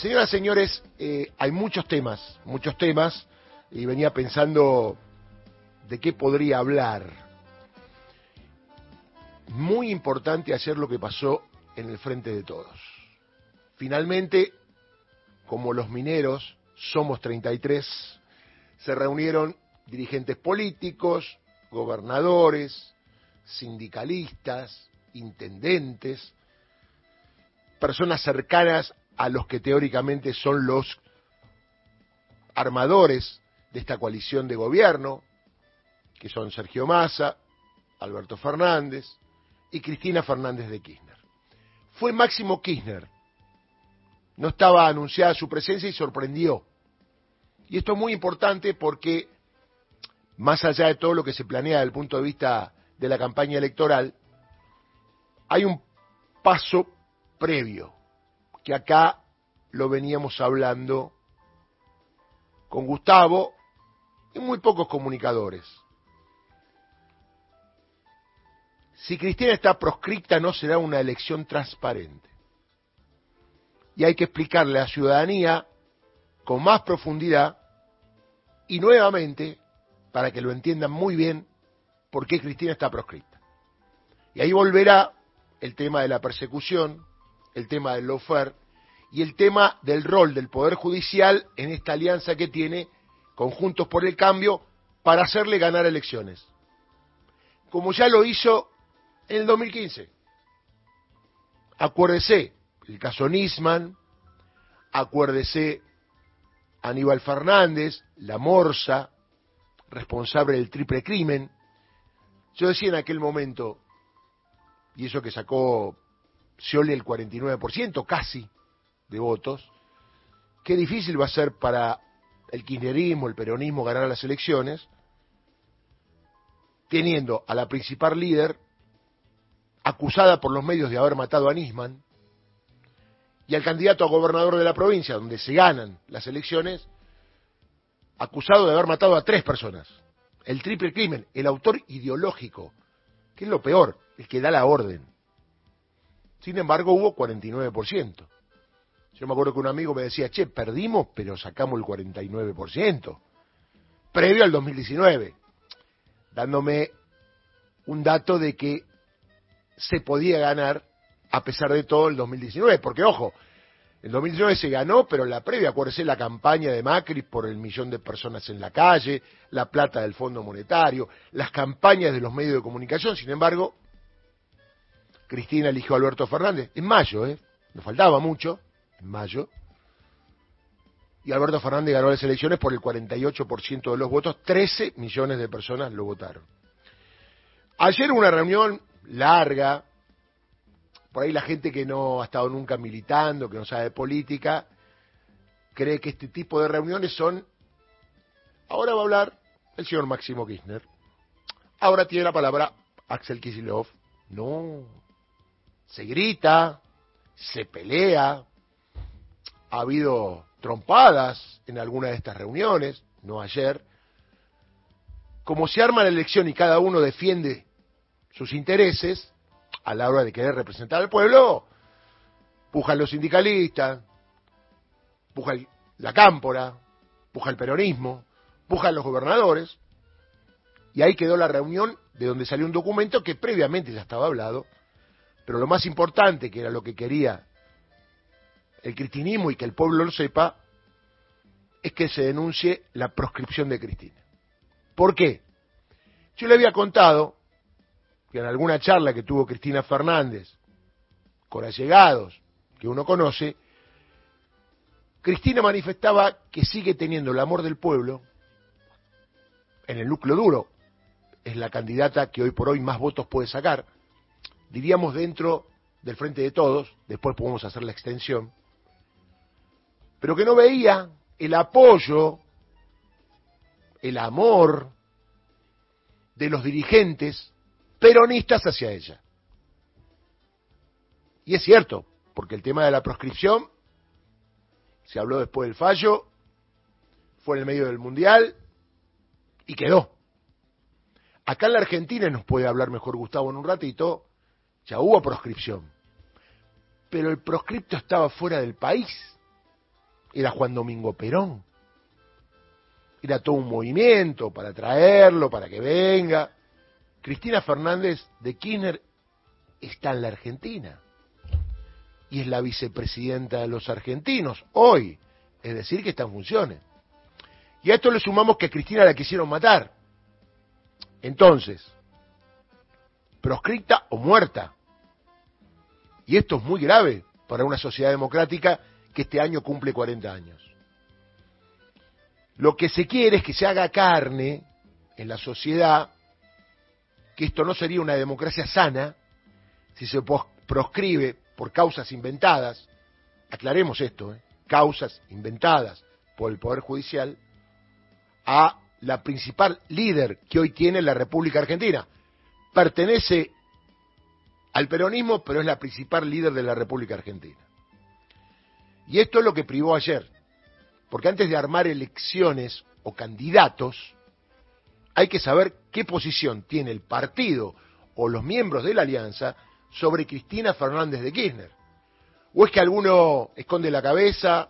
Señoras, señores, eh, hay muchos temas, muchos temas, y venía pensando de qué podría hablar. Muy importante hacer lo que pasó en el frente de todos. Finalmente, como los mineros somos 33, se reunieron dirigentes políticos, gobernadores, sindicalistas, intendentes, personas cercanas a los que teóricamente son los armadores de esta coalición de gobierno, que son Sergio Massa, Alberto Fernández y Cristina Fernández de Kirchner. Fue Máximo Kirchner. No estaba anunciada su presencia y sorprendió. Y esto es muy importante porque, más allá de todo lo que se planea desde el punto de vista de la campaña electoral, hay un paso previo, que acá lo veníamos hablando con Gustavo y muy pocos comunicadores. Si Cristina está proscripta no será una elección transparente. Y hay que explicarle a la ciudadanía con más profundidad y nuevamente, para que lo entiendan muy bien, por qué Cristina está proscripta. Y ahí volverá el tema de la persecución, el tema del lawfare y el tema del rol del Poder Judicial en esta alianza que tiene Conjuntos por el Cambio para hacerle ganar elecciones. Como ya lo hizo en el 2015. Acuérdese, el caso Nisman, acuérdese Aníbal Fernández, la Morsa, responsable del triple crimen. Yo decía en aquel momento, y eso que sacó Scioli el 49%, casi, de votos, qué difícil va a ser para el kirchnerismo, el peronismo ganar las elecciones, teniendo a la principal líder acusada por los medios de haber matado a Nisman, y al candidato a gobernador de la provincia, donde se ganan las elecciones, acusado de haber matado a tres personas. El triple crimen, el autor ideológico, que es lo peor, el que da la orden. Sin embargo, hubo 49%. Yo me acuerdo que un amigo me decía, che, perdimos, pero sacamos el 49%, previo al 2019, dándome un dato de que se podía ganar a pesar de todo el 2019, porque ojo, el 2019 se ganó, pero la previa, acuérdese la campaña de Macri por el millón de personas en la calle, la plata del Fondo Monetario, las campañas de los medios de comunicación, sin embargo, Cristina eligió a Alberto Fernández en mayo, ¿eh? Nos faltaba mucho, en mayo. Y Alberto Fernández ganó las elecciones por el 48% de los votos, 13 millones de personas lo votaron. Ayer una reunión larga, por ahí la gente que no ha estado nunca militando, que no sabe de política, cree que este tipo de reuniones son... Ahora va a hablar el señor Máximo Kirchner. Ahora tiene la palabra Axel Kicillof. No, se grita, se pelea, ha habido trompadas en alguna de estas reuniones, no ayer. Como se arma la elección y cada uno defiende sus intereses, a la hora de querer representar al pueblo, pujan los sindicalistas, puja la cámpora, puja el peronismo, pujan los gobernadores, y ahí quedó la reunión de donde salió un documento que previamente ya estaba hablado, pero lo más importante, que era lo que quería el cristinismo y que el pueblo lo sepa, es que se denuncie la proscripción de Cristina. ¿Por qué? Yo le había contado que en alguna charla que tuvo Cristina Fernández con allegados que uno conoce, Cristina manifestaba que sigue teniendo el amor del pueblo en el núcleo duro. Es la candidata que hoy por hoy más votos puede sacar diríamos dentro del frente de todos, después podemos hacer la extensión, pero que no veía el apoyo, el amor de los dirigentes peronistas hacia ella. Y es cierto, porque el tema de la proscripción se habló después del fallo, fue en el medio del Mundial y quedó. Acá en la Argentina nos puede hablar mejor Gustavo en un ratito, ya hubo proscripción. Pero el proscripto estaba fuera del país. era Juan Domingo Perón. Era todo un movimiento para traerlo, para que venga. Cristina Fernández de Kirchner está en la Argentina y es la vicepresidenta de los argentinos hoy, es decir, que está en funciones. Y a esto le sumamos que a Cristina la quisieron matar. Entonces, proscripta o muerta. Y esto es muy grave para una sociedad democrática que este año cumple 40 años. Lo que se quiere es que se haga carne en la sociedad, que esto no sería una democracia sana si se proscribe por causas inventadas, aclaremos esto, ¿eh? causas inventadas por el Poder Judicial, a la principal líder que hoy tiene la República Argentina. Pertenece al peronismo, pero es la principal líder de la República Argentina. Y esto es lo que privó ayer, porque antes de armar elecciones o candidatos, hay que saber qué posición tiene el partido o los miembros de la alianza sobre Cristina Fernández de Kirchner. O es que alguno esconde la cabeza,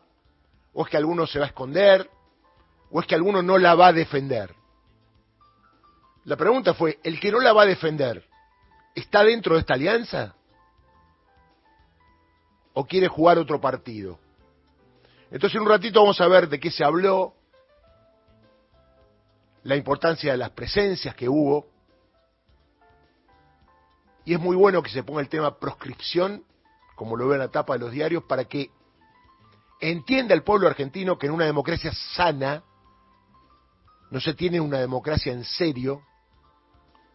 o es que alguno se va a esconder, o es que alguno no la va a defender. La pregunta fue, ¿el que no la va a defender está dentro de esta alianza? ¿O quiere jugar otro partido? Entonces en un ratito vamos a ver de qué se habló, la importancia de las presencias que hubo, y es muy bueno que se ponga el tema proscripción, como lo veo en la tapa de los diarios, para que entienda el pueblo argentino que en una democracia sana no se tiene una democracia en serio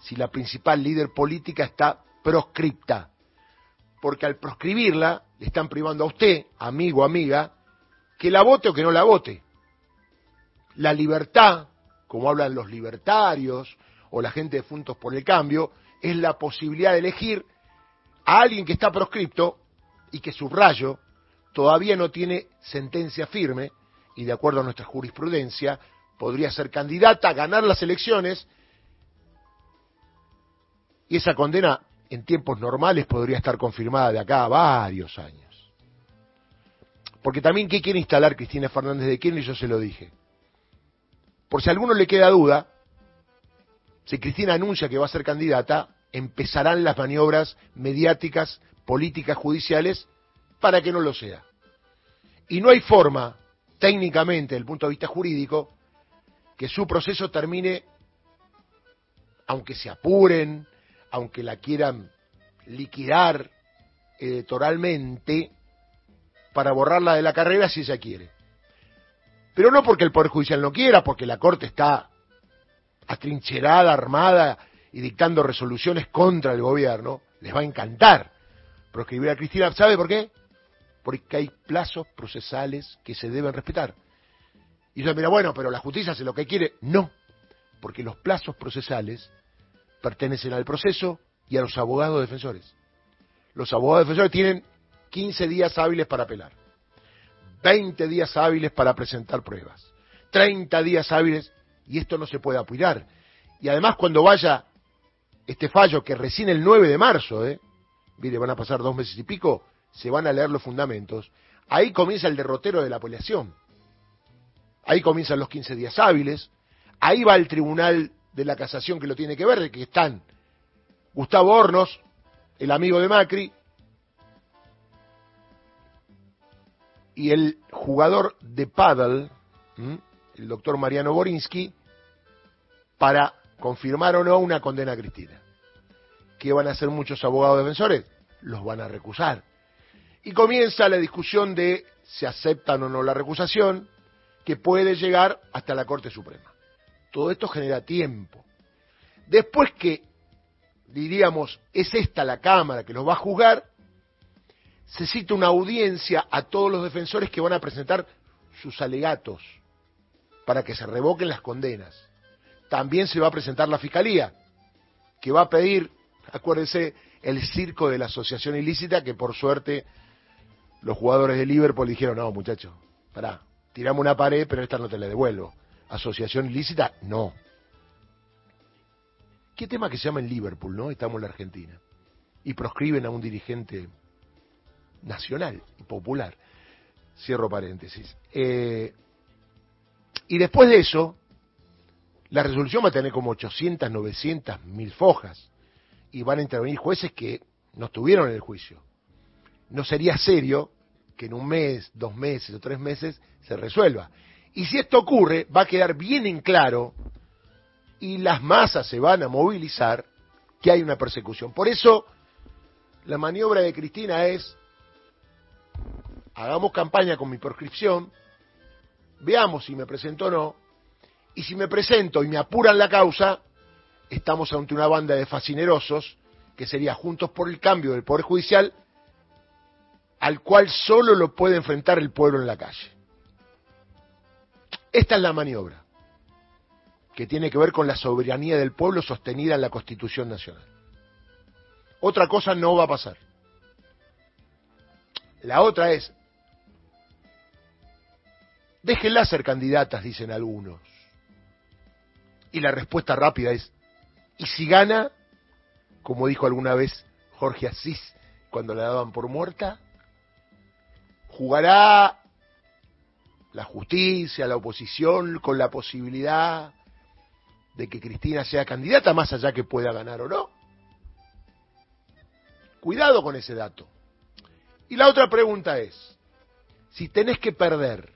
si la principal líder política está proscripta. Porque al proscribirla le están privando a usted, amigo, amiga, que la vote o que no la vote. La libertad, como hablan los libertarios o la gente de Juntos por el Cambio, es la posibilidad de elegir a alguien que está proscripto y que subrayo todavía no tiene sentencia firme y de acuerdo a nuestra jurisprudencia podría ser candidata a ganar las elecciones y esa condena en tiempos normales podría estar confirmada de acá a varios años. Porque también, ¿qué quiere instalar Cristina Fernández de Kirchner? Yo se lo dije. Por si a alguno le queda duda, si Cristina anuncia que va a ser candidata, empezarán las maniobras mediáticas, políticas, judiciales, para que no lo sea. Y no hay forma, técnicamente, desde el punto de vista jurídico, que su proceso termine, aunque se apuren, aunque la quieran liquidar electoralmente, para borrarla de la carrera si ella quiere. Pero no porque el Poder Judicial no quiera, porque la Corte está atrincherada, armada y dictando resoluciones contra el gobierno, les va a encantar proscribir a Cristina. ¿Sabe por qué? Porque hay plazos procesales que se deben respetar. Y yo mira, bueno, pero la justicia hace lo que quiere. No, porque los plazos procesales pertenecen al proceso y a los abogados defensores. Los abogados defensores tienen 15 días hábiles para apelar, 20 días hábiles para presentar pruebas, 30 días hábiles y esto no se puede apurar. Y además cuando vaya este fallo, que recién el 9 de marzo, ¿eh? mire, van a pasar dos meses y pico, se van a leer los fundamentos, ahí comienza el derrotero de la apelación. Ahí comienzan los 15 días hábiles, ahí va el tribunal de la casación que lo tiene que ver, de que están Gustavo Hornos, el amigo de Macri, y el jugador de paddle, el doctor Mariano Borinsky, para confirmar o no una condena a Cristina. ¿Qué van a hacer muchos abogados defensores? Los van a recusar. Y comienza la discusión de si aceptan o no la recusación, que puede llegar hasta la Corte Suprema. Todo esto genera tiempo. Después que, diríamos, es esta la Cámara que los va a juzgar, se cita una audiencia a todos los defensores que van a presentar sus alegatos para que se revoquen las condenas. También se va a presentar la Fiscalía, que va a pedir, acuérdense, el circo de la asociación ilícita, que por suerte los jugadores de Liverpool dijeron, no, muchachos, pará, tirame una pared, pero esta no te la devuelvo. Asociación ilícita, no. ¿Qué tema que se llama en Liverpool, no? Estamos en la Argentina. Y proscriben a un dirigente nacional y popular. Cierro paréntesis. Eh, y después de eso, la resolución va a tener como 800, 900, mil fojas. Y van a intervenir jueces que no estuvieron en el juicio. No sería serio que en un mes, dos meses o tres meses se resuelva. Y si esto ocurre, va a quedar bien en claro y las masas se van a movilizar que hay una persecución. Por eso, la maniobra de Cristina es, hagamos campaña con mi proscripción, veamos si me presento o no, y si me presento y me apuran la causa, estamos ante una banda de fascinerosos que sería Juntos por el Cambio del Poder Judicial, al cual solo lo puede enfrentar el pueblo en la calle. Esta es la maniobra, que tiene que ver con la soberanía del pueblo sostenida en la Constitución Nacional. Otra cosa no va a pasar. La otra es, déjenla ser candidatas, dicen algunos. Y la respuesta rápida es, ¿y si gana? Como dijo alguna vez Jorge Asís cuando la daban por muerta, jugará la justicia, la oposición, con la posibilidad de que Cristina sea candidata, más allá que pueda ganar o no. Cuidado con ese dato. Y la otra pregunta es, si tenés que perder,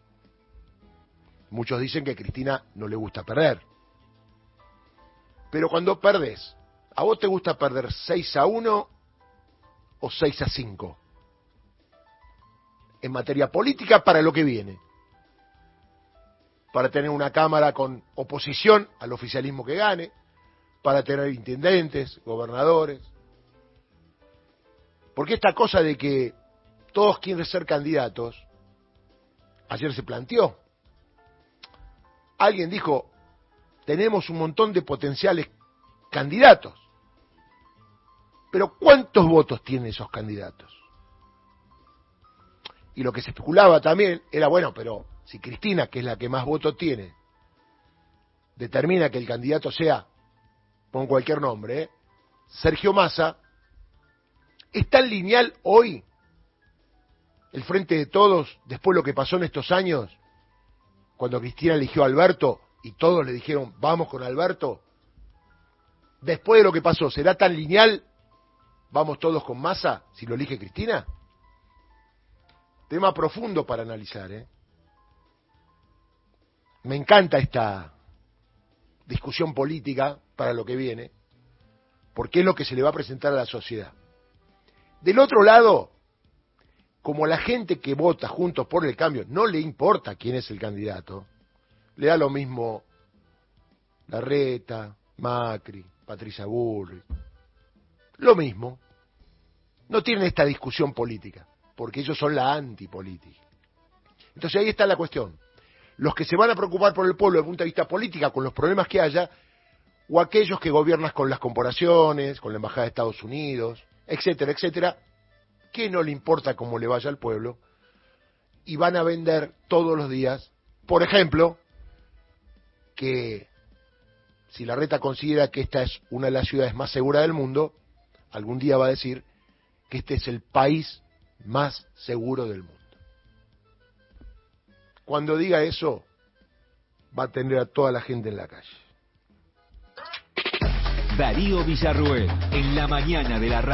muchos dicen que a Cristina no le gusta perder, pero cuando perdés, ¿a vos te gusta perder 6 a 1 o 6 a 5? En materia política para lo que viene para tener una Cámara con oposición al oficialismo que gane, para tener intendentes, gobernadores. Porque esta cosa de que todos quieren ser candidatos, ayer se planteó. Alguien dijo, tenemos un montón de potenciales candidatos, pero ¿cuántos votos tienen esos candidatos? Y lo que se especulaba también era, bueno, pero si Cristina, que es la que más votos tiene, determina que el candidato sea, pon cualquier nombre, ¿eh? Sergio Massa, ¿es tan lineal hoy el frente de todos, después de lo que pasó en estos años, cuando Cristina eligió a Alberto y todos le dijeron, vamos con Alberto? Después de lo que pasó, ¿será tan lineal, vamos todos con Massa, si lo elige Cristina? Tema profundo para analizar, ¿eh? Me encanta esta discusión política para lo que viene, porque es lo que se le va a presentar a la sociedad. Del otro lado, como la gente que vota juntos por el cambio no le importa quién es el candidato, le da lo mismo Larreta, Macri, Patricia Bullrich, lo mismo, no tienen esta discusión política, porque ellos son la antipolítica. Entonces ahí está la cuestión los que se van a preocupar por el pueblo desde el punto de vista político, con los problemas que haya, o aquellos que gobiernan con las corporaciones, con la Embajada de Estados Unidos, etcétera, etcétera, que no le importa cómo le vaya al pueblo, y van a vender todos los días, por ejemplo, que si la reta considera que esta es una de las ciudades más seguras del mundo, algún día va a decir que este es el país más seguro del mundo. Cuando diga eso, va a tener a toda la gente en la calle. Darío Villarruel, en la mañana de la radio.